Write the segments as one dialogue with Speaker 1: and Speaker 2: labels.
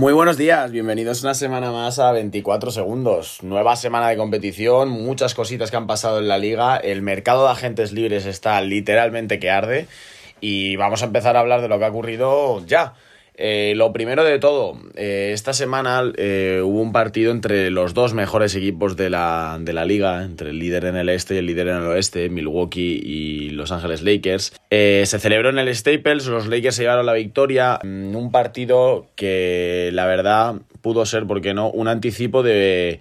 Speaker 1: Muy buenos días, bienvenidos una semana más a 24 segundos. Nueva semana de competición, muchas cositas que han pasado en la liga, el mercado de agentes libres está literalmente que arde y vamos a empezar a hablar de lo que ha ocurrido ya. Eh, lo primero de todo, eh, esta semana eh, hubo un partido entre los dos mejores equipos de la, de la liga, entre el líder en el este y el líder en el oeste, Milwaukee y Los Ángeles Lakers. se celebró en el Staples, los Lakers se llevaron la victoria, mm, un partido que la verdad pudo ser, ¿por qué no?, un anticipo de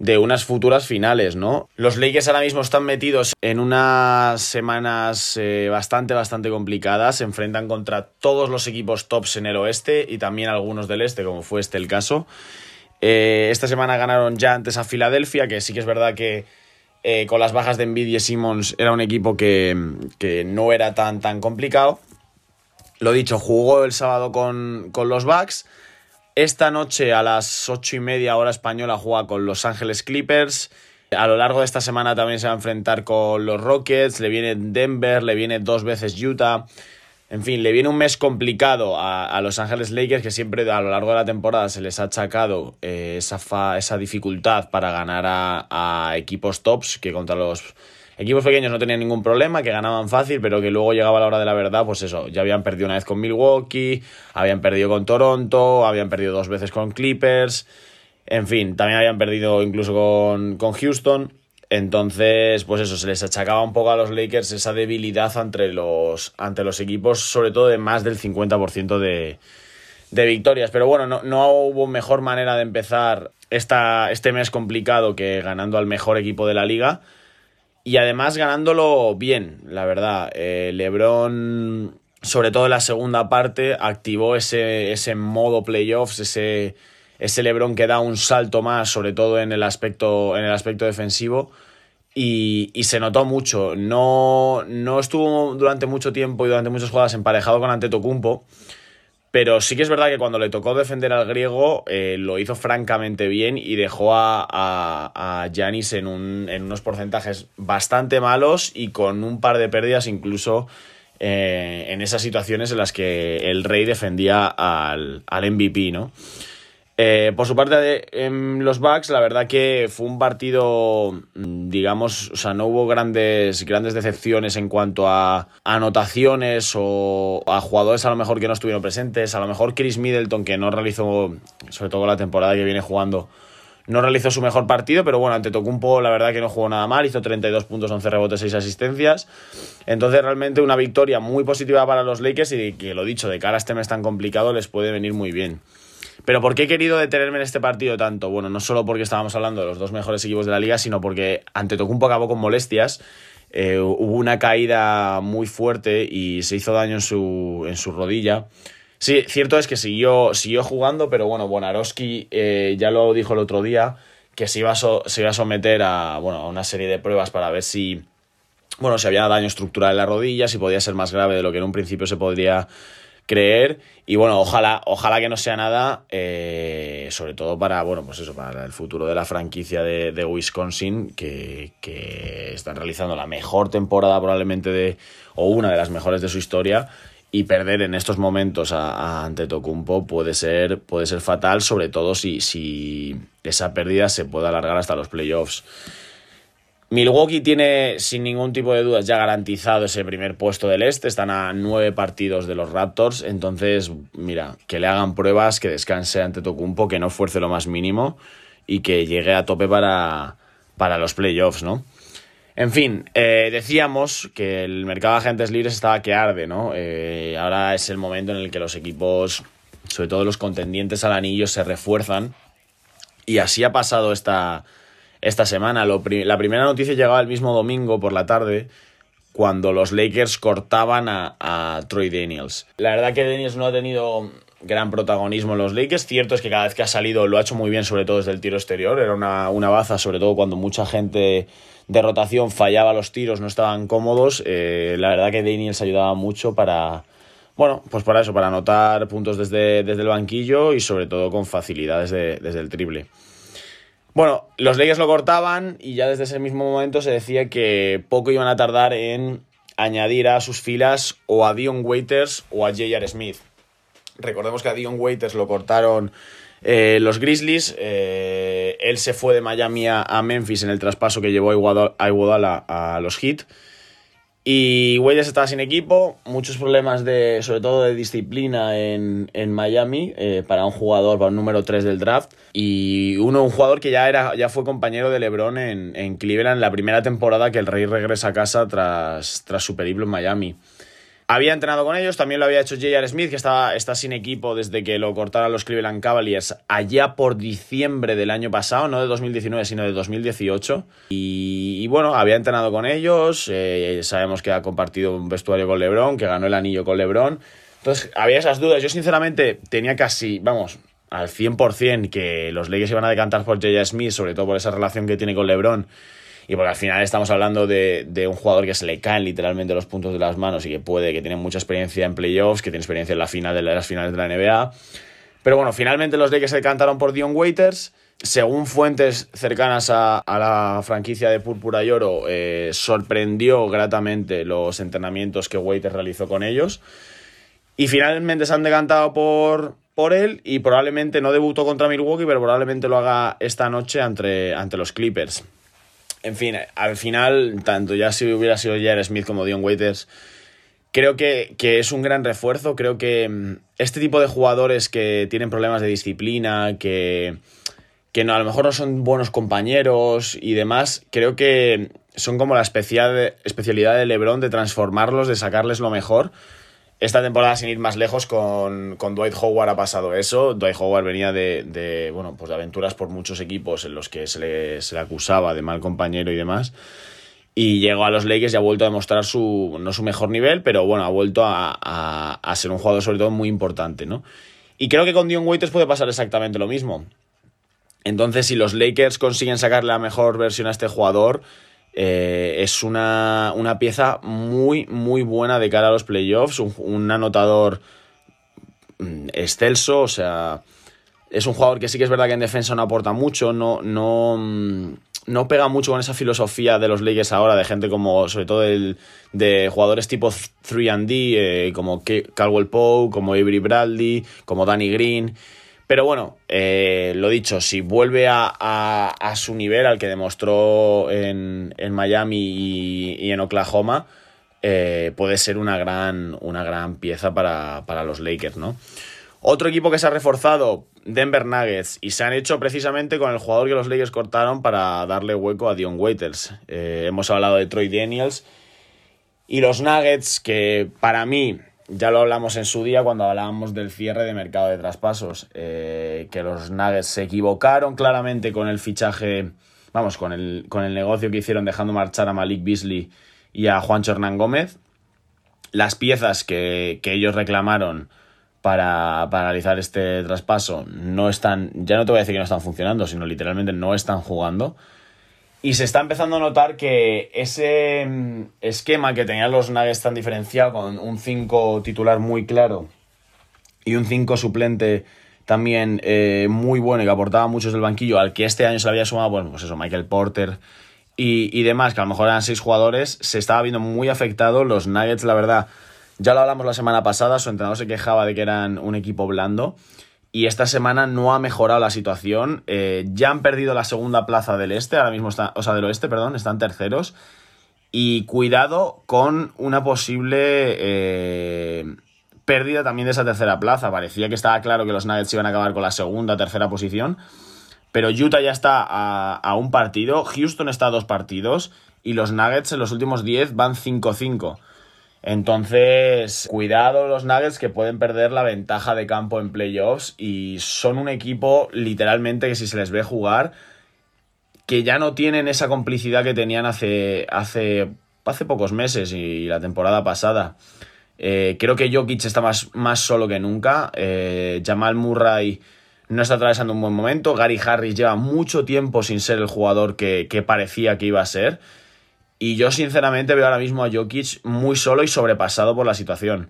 Speaker 1: de unas futuras finales, ¿no? Los Lakers ahora mismo están metidos en unas semanas eh, bastante, bastante complicadas. Se enfrentan contra todos los equipos tops en el oeste y también algunos del este, como fue este el caso. Eh, esta semana ganaron ya antes a Filadelfia, que sí que es verdad que eh, con las bajas de Embiid y Simmons era un equipo que, que, no era tan, tan complicado. Lo dicho, jugó el sábado con, con los Bucks. Esta noche a las ocho y media hora española juega con Los Ángeles Clippers. A lo largo de esta semana también se va a enfrentar con los Rockets, le viene Denver, le viene dos veces Utah. En fin, le viene un mes complicado a, Los Ángeles Lakers que siempre a lo largo de la temporada se les ha achacado eh, esa, dificultad para ganar a equipos tops que contra los Equipos pequeños no tenían ningún problema, que ganaban fácil, pero que luego llegaba la hora de la verdad, pues eso, ya habían perdido una vez con Milwaukee, habían perdido con Toronto, habían perdido dos veces con Clippers, en fin, también habían perdido incluso con, con Houston. Entonces, pues eso, se les achacaba un poco a los Lakers esa debilidad ante los, ante los equipos, sobre todo de más del 50% de, de victorias. Pero bueno, no, no, hubo mejor manera de empezar esta, este mes complicado que ganando al mejor equipo de la liga y además ganándolo bien, la verdad. Eh, Lebron, sobre todo en la segunda parte, activó ese, ese modo playoffs, ese, ese Lebron que da un salto más, sobre todo en el aspecto, en el aspecto defensivo. Y, y, se notó mucho. No, no estuvo durante mucho tiempo y durante muchas jugadas emparejado con Antetokounmpo, pero sí que es verdad que cuando le tocó defender al griego eh, lo hizo francamente bien y dejó a Yanis en, un, en unos porcentajes bastante malos y con un par de pérdidas incluso eh, en esas situaciones en las que el rey defendía al, al MVP, ¿no? Eh, por su parte, en los Bucks, la verdad que fue un partido, mm, digamos, o sea, no hubo grandes, grandes decepciones en cuanto a anotaciones o a jugadores a lo mejor que no estuvieron presentes. A lo mejor Chris Middleton, que no realizó, sobre todo la temporada que viene jugando, no realizó su mejor partido, pero bueno, ante Tocumpo la verdad que no jugó nada mal, hizo 32 puntos, 11 rebotes, 6 asistencias. Entonces realmente una victoria muy positiva para los Lakers y que lo dicho, de cara a este mes tan complicado les puede venir muy bien. Pero ¿por qué he querido detenerme en este partido tanto? Bueno, no solo porque estábamos hablando de los dos mejores equipos de la liga, sino porque ante Tocumpo acabó con molestias. Eh, hubo una caída muy fuerte y se hizo daño en su, en su rodilla. Sí, cierto es que siguió, siguió jugando, pero bueno, Bonarowski eh, ya lo dijo el otro día, que se iba, a se iba a someter a, bueno, a una serie de pruebas para ver si, bueno, si había daño estructural en la rodilla, si podía ser más grave de lo que en un principio se podría creer. Y bueno, ojalá, ojalá que no sea nada, eh, sobre todo para, bueno, pues eso, para el futuro de la franquicia de, Wisconsin, que, están realizando la mejor temporada probablemente de, o una de las mejores de su historia. Y perder en estos momentos a, ante Antetokounmpo puede ser, puede ser fatal, sobre todo si, si esa pérdida se puede alargar hasta los playoffs. Milwaukee tiene sin ningún tipo de dudas ya garantizado ese primer puesto del este, están a nueve partidos de los Raptors, entonces mira, que le hagan pruebas, que descanse ante Tocumpo, que no fuerce lo más mínimo y que llegue a tope para, para los playoffs, ¿no? En fin, eh, decíamos que el mercado de agentes libres estaba que arde, ¿no? Eh, ahora es el momento en el que los equipos, sobre todo los contendientes al anillo, se refuerzan y así ha pasado esta esta semana. la primera noticia llegaba el mismo domingo por la tarde, cuando los Lakers cortaban a, Troy Daniels. La verdad que Daniels no ha tenido gran protagonismo en los Lakers. Cierto es que cada vez que ha salido lo ha hecho muy bien, sobre todo desde el tiro exterior. Era una, baza, sobre todo cuando mucha gente de rotación fallaba los tiros, no estaban cómodos. Eh, la verdad que Daniels ayudaba mucho para, bueno, pues para eso, para anotar puntos desde, desde el banquillo y sobre todo con facilidades desde el triple. Bueno, los Lakers lo cortaban y ya desde ese mismo momento se decía que poco iban a tardar en añadir a sus filas o a Dion Waiters o a J.R. Smith. Recordemos que a Dion Waiters lo cortaron eh, los Grizzlies. eh, él se fue de Miami a, Memphis en el traspaso que llevó a, Iguodala a los Heat. Y Waiters estaba sin equipo, muchos problemas de, sobre todo de disciplina en, en Miami eh, para un jugador, para un número 3 del draft. Y uno, un jugador que ya, era, ya fue compañero de LeBron en, en Cleveland la primera temporada que el Rey regresa a casa tras, tras su periplo en Miami. Había entrenado con ellos, también lo había hecho J.R. Smith, que está, está sin equipo desde que lo cortaron los Cleveland Cavaliers allá por diciembre del año pasado, no de 2019, sino de 2018. Y, y bueno, había entrenado con ellos, eh, sabemos que ha compartido un vestuario con LeBron, que ganó el anillo con LeBron. Entonces, había esas dudas. Yo, sinceramente, tenía casi, vamos, al 100% que los Lakers iban a decantar por J.R. Smith, sobre todo por esa relación que tiene con LeBron. Y porque al final estamos hablando de, de, un jugador que se le caen literalmente los puntos de las manos y que puede, que tiene mucha experiencia en playoffs, que tiene experiencia en de las finales de la NBA. Pero bueno, finalmente los Lakers se decantaron por Dion Waiters. Según fuentes cercanas a, a la franquicia de Púrpura y Oro, eh, sorprendió gratamente los entrenamientos que Waiters realizó con ellos. Y finalmente se han decantado por, por él y probablemente no debutó contra Milwaukee, pero probablemente lo haga esta noche ante los Clippers. En fin, al final, tanto ya si hubiera sido Jared Smith como Dion Waiters, creo que, que, es un gran refuerzo. Creo que este tipo de jugadores que tienen problemas de disciplina, que, que no, a lo mejor no son buenos compañeros y demás, creo que son como la especial, especialidad de LeBron de transformarlos, de sacarles lo mejor. Esta temporada, sin ir más lejos, con, con Dwight Howard ha pasado eso. Dwight Howard venía de, de, bueno, pues de aventuras por muchos equipos en los que se le, se le acusaba de mal compañero y demás. Y llegó a los Lakers y ha vuelto a demostrar su, no su mejor nivel, pero bueno, ha vuelto a, a, a ser un jugador sobre todo muy importante, ¿no? Y creo que con Dion Waiters puede pasar exactamente lo mismo. Entonces, si los Lakers consiguen sacar la mejor versión a este jugador, eh, es una, una, pieza muy, muy buena de cara a los playoffs. Un, un, anotador excelso, o sea, es un jugador que sí que es verdad que en defensa no aporta mucho, no, no, no pega mucho con esa filosofía de los Lakers ahora, de gente como, sobre todo el, de jugadores tipo 3D, eh, como Caldwell Pope, como Avery Bradley, como Danny Green. Pero bueno, eh, lo dicho, si vuelve a, su nivel, al que demostró en, Miami y, y, en Oklahoma, eh, puede ser una gran, una gran pieza para, para, los Lakers, ¿no? Otro equipo que se ha reforzado, Denver Nuggets, y se han hecho precisamente con el jugador que los Lakers cortaron para darle hueco a Dion Waiters. Eh, hemos hablado de Troy Daniels. Y los Nuggets, que para mí ya lo hablamos en su día cuando hablábamos del cierre de mercado de traspasos, eh, que los Nuggets se equivocaron claramente con el fichaje, vamos, con el, con el negocio que hicieron dejando marchar a Malik Beasley y a Juancho Hernán Gómez. Las piezas que, que ellos reclamaron para, para, este traspaso no están, ya no te voy a decir que no están funcionando, sino literalmente no están jugando. Y se está empezando a notar que ese esquema que tenían los Nuggets tan diferenciado, con un 5 titular muy claro y un 5 suplente también eh, muy bueno y que aportaba muchos del banquillo, al que este año se le había sumado, bueno, pues eso, Michael Porter y, y demás, que a lo mejor eran seis jugadores, se estaba viendo muy afectado. Los Nuggets, la verdad, ya lo hablamos la semana pasada, su entrenador se quejaba de que eran un equipo blando y esta semana no ha mejorado la situación. Eh, ya han perdido la segunda plaza del este, ahora mismo está, o sea, del oeste, perdón, están terceros. Y cuidado con una posible eh, pérdida también de esa tercera plaza. Parecía que estaba claro que los Nuggets iban a acabar con la segunda, tercera posición. Pero Utah ya está a, a un partido, Houston está a dos partidos y los Nuggets en los últimos 10 van 5-5. Entonces, cuidado los Nuggets que pueden perder la ventaja de campo en playoffs y son un equipo literalmente que si se les ve jugar, que ya no tienen esa complicidad que tenían hace, hace, hace pocos meses y la temporada pasada. Eh, creo que Jokic está más, más solo que nunca. Eh, Jamal Murray no está atravesando un buen momento. Gary Harris lleva mucho tiempo sin ser el jugador que, que parecía que iba a ser. Y yo sinceramente veo ahora mismo a Jokic muy solo y sobrepasado por la situación.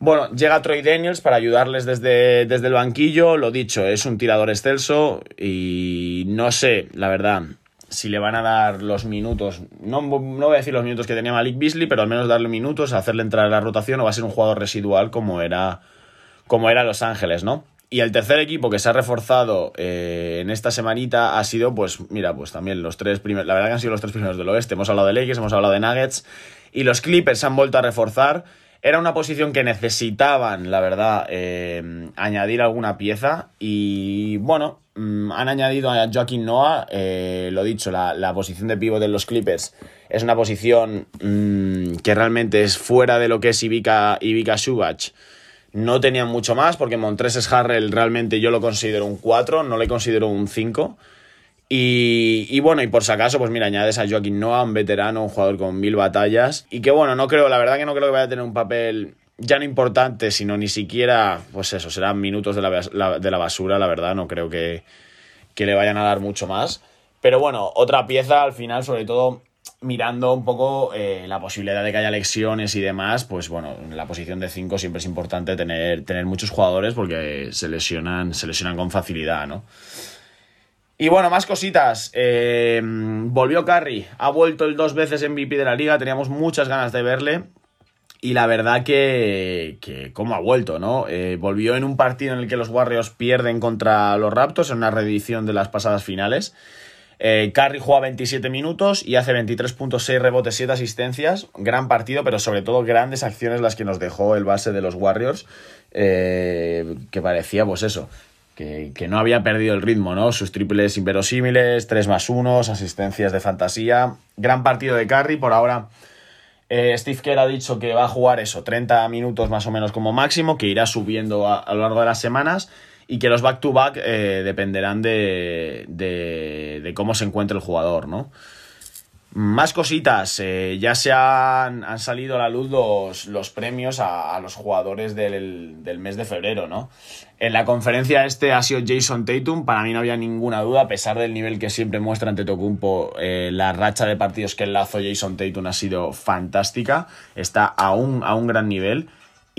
Speaker 1: Bueno, llega Troy Daniels para ayudarles desde, desde el banquillo. Lo dicho, es un tirador excelso y no sé, la verdad, si le van a dar los minutos, no, no voy a decir los minutos que tenía Malik Beasley, pero al menos darle minutos, hacerle entrar a la rotación o va a ser un jugador residual como era, como era Los Ángeles, ¿no? Y el tercer equipo que se ha reforzado eh, en esta semanita ha sido, pues, mira, pues también los tres primeros, la verdad que han sido los tres primeros del oeste. Hemos hablado de Lakers, hemos hablado de Nuggets y los Clippers se han vuelto a reforzar. Era una posición que necesitaban, la verdad, eh, añadir alguna pieza y, bueno, mm, han añadido a Joaquín Noah, eh, lo dicho, la, la, posición de pívot de los Clippers es una posición mmm, que realmente es fuera de lo que es Ivica, Ivica Subach no tenían mucho más porque Montreses Harrell realmente yo lo considero un 4, no le considero un 5. Y, y, bueno, y por si acaso, pues mira, añades a Joaquín Noah, un veterano, un jugador con mil batallas. Y que bueno, no creo, la verdad que no creo que vaya a tener un papel ya no importante, sino ni siquiera, pues eso, serán minutos de la, de la basura, la verdad, no creo que, que le vayan a dar mucho más. Pero bueno, otra pieza al final, sobre todo mirando un poco eh, la posibilidad de que haya lesiones y demás, pues bueno, en la posición de 5 siempre es importante tener, tener muchos jugadores porque se lesionan, se lesionan con facilidad, ¿no? Y bueno, más cositas. Eh, volvió Curry, ha vuelto el dos veces MVP de la liga, teníamos muchas ganas de verle. Y la verdad que, que cómo ha vuelto, ¿no? Eh, volvió en un partido en el que los Warriors pierden contra los Raptors, en una reedición de las pasadas finales. Eh, Curry juega 27 minutos y hace 23.6 rebotes, 7 asistencias. Gran partido, pero sobre todo grandes acciones las que nos dejó el base de los Warriors. Eh, que parecía, pues eso, que, que, no había perdido el ritmo, ¿no? Sus triples inverosímiles, 3 más 1, asistencias de fantasía. Gran partido de Curry, por ahora. Eh, Steve Kerr ha dicho que va a jugar eso, 30 minutos más o menos como máximo, que irá subiendo a, a lo largo de las semanas y que los back-to-back -back, eh, dependerán de, de, cómo se encuentre el jugador, ¿no? Más cositas, eh, ya se han, han, salido a la luz los, los premios a, los jugadores del, del, mes de febrero, ¿no? En la conferencia este ha sido Jason Tatum, para mí no había ninguna duda, a pesar del nivel que siempre muestra ante Tocumpo, eh, la racha de partidos que enlazó Jason Tatum ha sido fantástica, está a un gran nivel.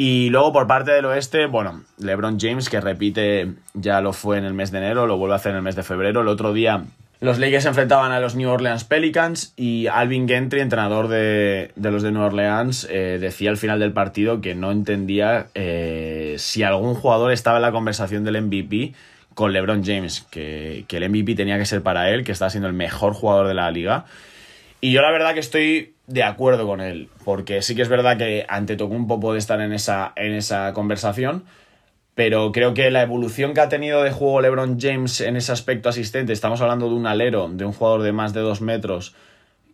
Speaker 1: Y luego por parte del oeste, bueno, LeBron James, que repite, ya lo fue en el mes de enero, lo vuelve a hacer en el mes de febrero. El otro día los Lakers se enfrentaban a los New Orleans Pelicans y Alvin Gentry, entrenador de, de los de New Orleans, eh, decía al final del partido que no entendía eh, si algún jugador estaba en la conversación del MVP con LeBron James, que, que el MVP tenía que ser para él, que está siendo el mejor jugador de la liga. Y yo la verdad que estoy de acuerdo con él, porque sí que es verdad que ante Tocumpo puede estar en esa, en esa conversación, pero creo que la evolución que ha tenido de juego LeBron James en ese aspecto asistente, estamos hablando de un alero, de un jugador de más de dos metros,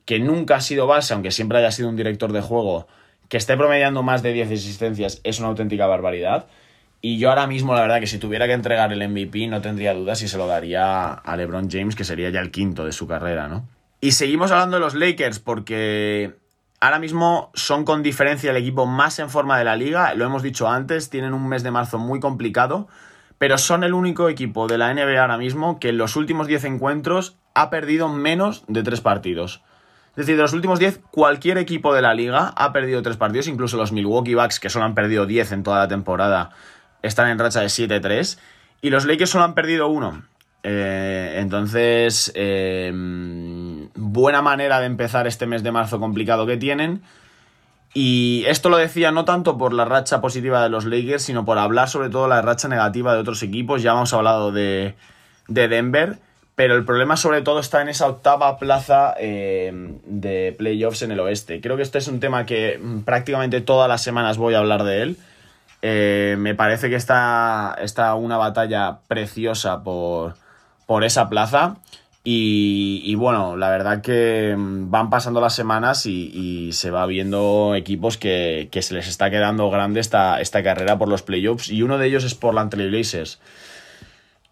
Speaker 1: que nunca ha sido base, aunque siempre haya sido un director de juego, que esté promediando más de 10 asistencias, es una auténtica barbaridad. Y yo ahora mismo, la verdad, que si tuviera que entregar el MVP, no tendría dudas si se lo daría a LeBron James, que sería ya el quinto de su carrera, ¿no? Y seguimos hablando de los Lakers porque ahora mismo son con diferencia el equipo más en forma de la liga. Lo hemos dicho antes, tienen un mes de marzo muy complicado, pero son el único equipo de la NBA ahora mismo que en los últimos 10 encuentros ha perdido menos de 3 partidos. Es decir, de los últimos 10, cualquier equipo de la liga ha perdido 3 partidos, incluso los Milwaukee Bucks, que solo han perdido 10 en toda la temporada, están en racha de 7-3. Y los Lakers solo han perdido 1. Eh, entonces, eh, buena manera de empezar este mes de marzo complicado que tienen. Y esto lo decía no tanto por la racha positiva de los Lakers, sino por hablar sobre todo la racha negativa de otros equipos. Ya hemos hablado de, de Denver, pero el problema sobre todo está en esa octava plaza eh, de playoffs en el oeste. Creo que este es un tema que prácticamente todas las semanas voy a hablar de él. Eh, me parece que está, está una batalla preciosa por, por esa plaza. Y, bueno, la verdad que mm, van pasando las semanas y, se va viendo equipos que, que, se les está quedando grande esta, esta carrera por los playoffs. Y uno de ellos es Portland Trail Blazers.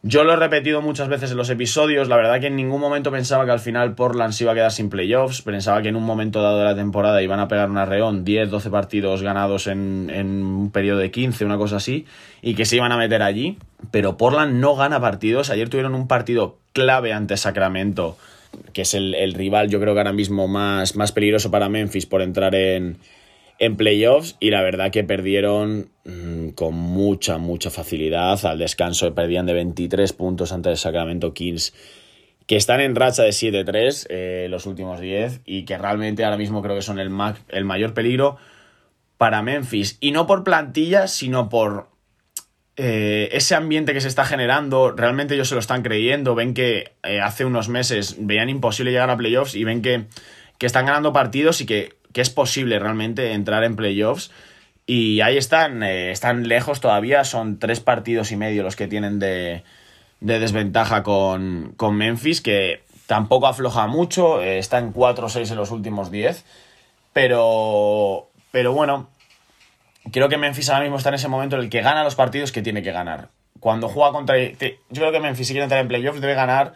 Speaker 1: Yo lo he repetido muchas veces en los episodios, la verdad que en ningún momento pensaba que al final Portland se iba a quedar sin playoffs, pensaba que en un momento dado de la temporada iban a pegar un arreón, 10, 12 partidos ganados en, un periodo de 15, una cosa así, y que se iban a meter allí, pero Portland no gana partidos, ayer tuvieron un partido clave ante Sacramento, que es el, el rival yo creo que ahora mismo más, más peligroso para Memphis por entrar en, en playoffs y la verdad que perdieron mmm, con mucha, mucha facilidad. Al descanso perdían de 23 puntos ante el Sacramento Kings que están en racha de 7-3 eh, los últimos 10 y que realmente ahora mismo creo que son el, el mayor peligro para Memphis. Y no por plantilla, sino por eh, ese ambiente que se está generando. Realmente ellos se lo están creyendo. Ven que eh, hace unos meses veían imposible llegar a playoffs y ven que, que están ganando partidos y que, que es posible realmente entrar en playoffs. Y ahí están, eh, están lejos todavía, son tres partidos y medio los que tienen de, de desventaja con, con Memphis, que tampoco afloja mucho, eh, está en 4-6 en los últimos 10, pero, pero bueno, creo que Memphis ahora mismo está en ese momento en el que gana los partidos que tiene que ganar. Cuando juega contra... Yo creo que Memphis si quiere entrar en playoffs debe ganar,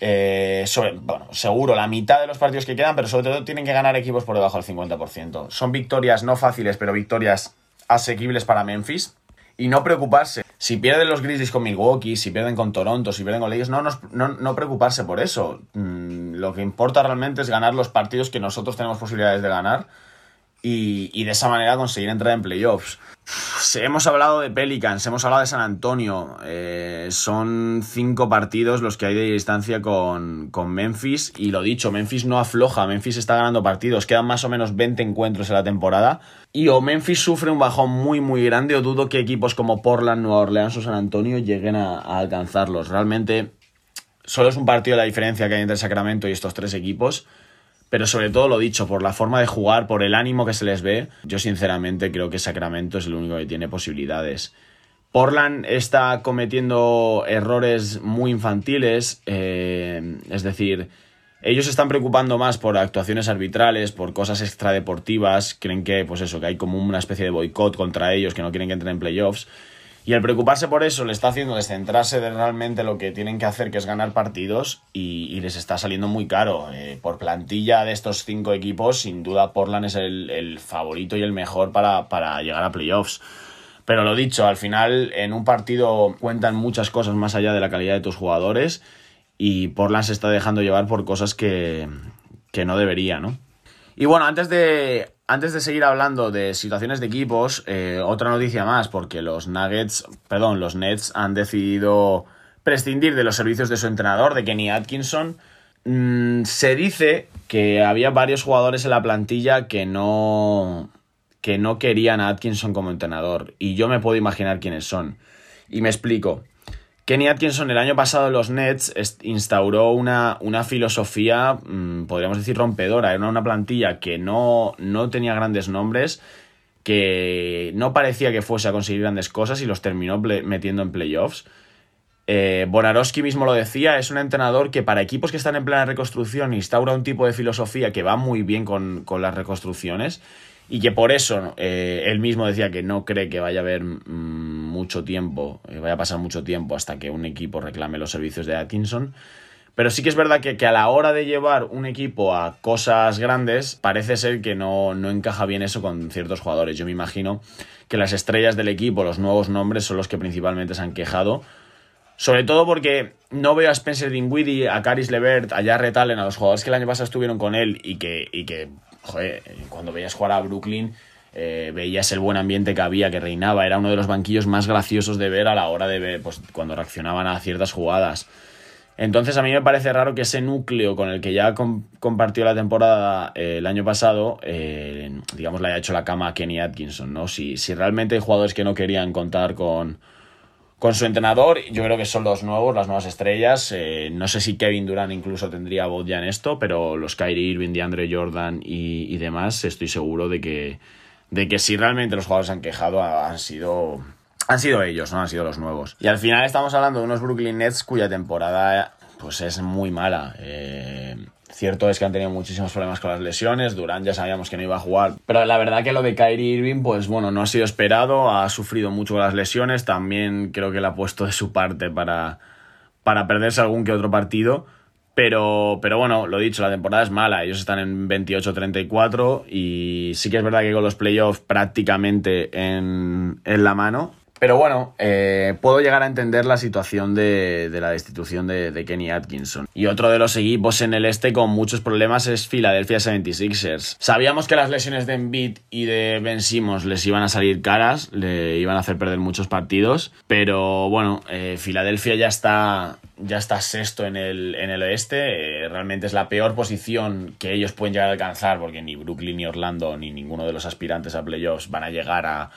Speaker 1: eh, sobre, bueno, seguro, la mitad de los partidos que quedan, pero sobre todo tienen que ganar equipos por debajo del 50%. Son victorias no fáciles, pero victorias asequibles para Memphis. Y no preocuparse. Si pierden los Grizzlies con Milwaukee, si pierden con Toronto, si pierden con Lakers, no, no, no preocuparse por eso. Mm, lo que importa realmente es ganar los partidos que nosotros tenemos posibilidades de ganar y, y de esa manera conseguir entrar en playoffs. Hemos hablado de Pelicans, hemos hablado de San Antonio. eh, son cinco partidos los que hay de distancia con, con Memphis. Y lo dicho, Memphis no afloja, Memphis está ganando partidos. Quedan más o menos 20 encuentros en la temporada. Y o Memphis sufre un bajón muy, muy grande, o dudo que equipos como Portland, Nueva Orleans o San Antonio lleguen a alcanzarlos. Realmente, solo es un partido la diferencia que hay entre Sacramento y estos tres equipos. Pero sobre todo lo dicho, por la forma de jugar, por el ánimo que se les ve, yo sinceramente creo que Sacramento es el único que tiene posibilidades. Portland está cometiendo errores muy infantiles, eh, es decir, ellos se están preocupando más por actuaciones arbitrales, por cosas extradeportivas, creen que, pues eso, que hay como una especie de boicot contra ellos, que no quieren que entren en playoffs. Y el preocuparse por eso le está haciendo descentrarse de realmente lo que tienen que hacer, que es ganar partidos, y, y les está saliendo muy caro. Eh, por plantilla de estos cinco equipos, sin duda Portland es el, el favorito y el mejor para, para llegar a playoffs. Pero lo dicho, al final en un partido cuentan muchas cosas más allá de la calidad de tus jugadores, y Portland se está dejando llevar por cosas que, que no debería, ¿no? Y bueno, antes de, antes de seguir hablando de situaciones de equipos, eh, otra noticia más, porque los Nuggets, perdón, los Nets han decidido prescindir de los servicios de su entrenador, de Kenny Atkinson. Mm, se dice que había varios jugadores en la plantilla que no, que no querían a Atkinson como entrenador, y yo me puedo imaginar quiénes son. Y me explico. Kenny Atkinson el año pasado en los Nets instauró una, una filosofía, mm, podríamos decir, rompedora. Era una plantilla que no, no tenía grandes nombres, que no parecía que fuese a conseguir grandes cosas y los terminó metiendo en playoffs. Eh, Bonarowski mismo lo decía, es un entrenador que para equipos que están en plena reconstrucción instaura un tipo de filosofía que va muy bien con, con las reconstrucciones y que por eso eh, él mismo decía que no cree que vaya a haber mm, mucho tiempo, eh, vaya a pasar mucho tiempo hasta que un equipo reclame los servicios de Atkinson. Pero sí que es verdad que, que a la hora de llevar un equipo a cosas grandes, parece ser que no, no encaja bien eso con ciertos jugadores. Yo me imagino que las estrellas del equipo, los nuevos nombres, son los que principalmente se han quejado. Sobre todo porque no veo a Spencer Dinwiddie, a Caris Levert, a Jarrett Allen, a los jugadores que el año pasado estuvieron con él y que, y que joder, cuando veías jugar a Brooklyn, eh, veías el buen ambiente que había, que reinaba. Era uno de los banquillos más graciosos de ver a la hora de ver, pues cuando reaccionaban a ciertas jugadas. Entonces a mí me parece raro que ese núcleo con el que ya com- compartió la temporada eh, el año pasado, eh, digamos, le haya hecho la cama a Kenny Atkinson, ¿no? Si, si realmente hay jugadores que no querían contar con, con su entrenador, yo creo que son los nuevos, las nuevas estrellas. Eh, no sé si Kevin Durant incluso tendría voz ya en esto, pero los Kyrie Irving, DeAndre Jordan y, y demás, estoy seguro de que, de que si realmente los jugadores han quejado, han sido, han sido ellos, ¿no? Han sido los nuevos. Y al final estamos hablando de unos Brooklyn Nets cuya temporada pues es muy mala. Eh, cierto es que han tenido muchísimos problemas con las lesiones. Durant ya sabíamos que no iba a jugar. Pero la verdad que lo de Kyrie Irving, pues bueno, no ha sido esperado. Ha sufrido mucho las lesiones. También creo que le ha puesto de su parte para, para perderse algún que otro partido. Pero, pero bueno, lo dicho, la temporada es mala. Ellos están en 28-34 y sí que es verdad que con los playoffs prácticamente en, en la mano. Pero bueno, eh, puedo llegar a entender la situación de, la destitución de, de, Kenny Atkinson. Y otro de los equipos en el este con muchos problemas es Philadelphia 76ers. Sabíamos que las lesiones de Embiid y de Ben Simmons les iban a salir caras, le iban a hacer perder muchos partidos, pero bueno, eh, Filadelfia ya está, ya está sexto en el, en el oeste, eh, realmente es la peor posición que ellos pueden llegar a alcanzar porque ni Brooklyn ni Orlando ni ninguno de los aspirantes a playoffs van a llegar a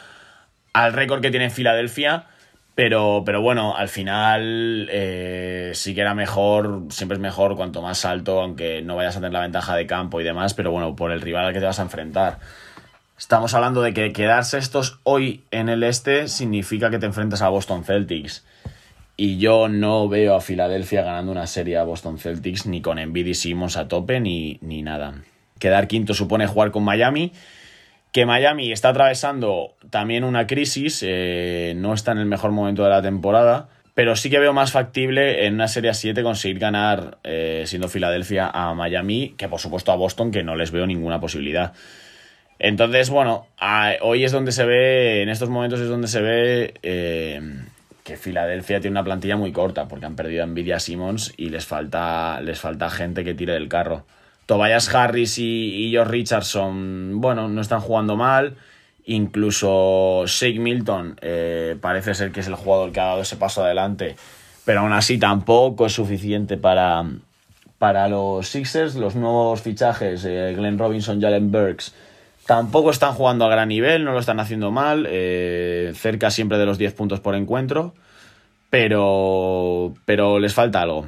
Speaker 1: al récord que tiene Filadelfia. Pero, pero bueno, al final eh, sí que era mejor, siempre es mejor cuanto más alto, aunque no vayas a tener la ventaja de campo y demás, pero bueno, por el rival al que te vas a enfrentar. Estamos hablando de que quedarse estos hoy en el este significa que te enfrentas a Boston Celtics. Y yo no veo a Filadelfia ganando una serie a Boston Celtics ni con Embiid y Simmons a tope ni, ni nada. Quedar quinto supone jugar con Miami que Miami está atravesando también una crisis, eh, no está en el mejor momento de la temporada, pero sí que veo más factible en una serie a 7 conseguir ganar, eh, siendo Filadelfia, a Miami, que por supuesto a Boston, que no les veo ninguna posibilidad. Entonces, bueno, hoy es donde se ve, en estos momentos es donde se ve eh, que Filadelfia tiene una plantilla muy corta, porque han perdido a Nvidia Simmons y les falta, les falta gente que tire del carro. Tobias Harris y, George Richardson, bueno, no están jugando mal. Incluso Shake Milton eh, parece ser que es el jugador que ha dado ese paso adelante, pero aún así tampoco es suficiente para, para los Sixers. Los nuevos fichajes, eh, Glenn Robinson, Jalen Burks, tampoco están jugando a gran nivel, no lo están haciendo mal, eh, cerca siempre de los 10 puntos por encuentro, pero, pero les falta algo.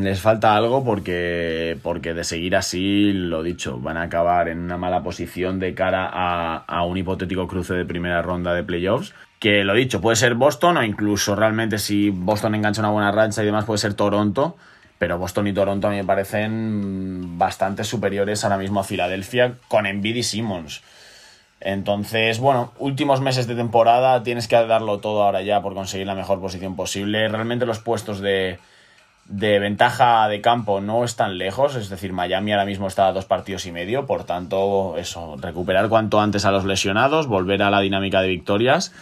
Speaker 1: Les falta algo porque, porque de seguir así, lo dicho, van a acabar en una mala posición de cara a, a un hipotético cruce de primera ronda de playoffs. Que lo dicho, puede ser Boston o incluso realmente si Boston engancha una buena rancha y demás puede ser Toronto. Pero Boston y Toronto a mí me parecen bastante superiores ahora mismo a Filadelfia con Embiid y Simmons. Entonces, bueno, últimos meses de temporada, tienes que darlo todo ahora ya por conseguir la mejor posición posible. Realmente los puestos de, de ventaja de campo no están lejos, es decir, Miami ahora mismo está a dos partidos y medio, por tanto, eso, recuperar cuanto antes a los lesionados, volver a la dinámica de victorias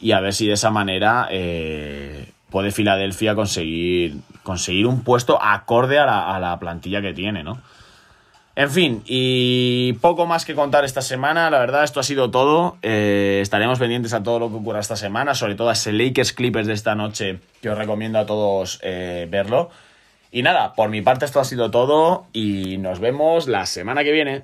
Speaker 1: y a ver si de esa manera eh, puede Filadelfia conseguir, conseguir un puesto acorde a la, a la plantilla que tiene, ¿no? En fin, y poco más que contar esta semana, la verdad, esto ha sido todo. Eh, estaremos pendientes a todo lo que ocurra esta semana, sobre todo a ese Lakers Clippers de esta noche, que os recomiendo a todos eh, verlo. Y nada, por mi parte esto ha sido todo y nos vemos la semana que viene.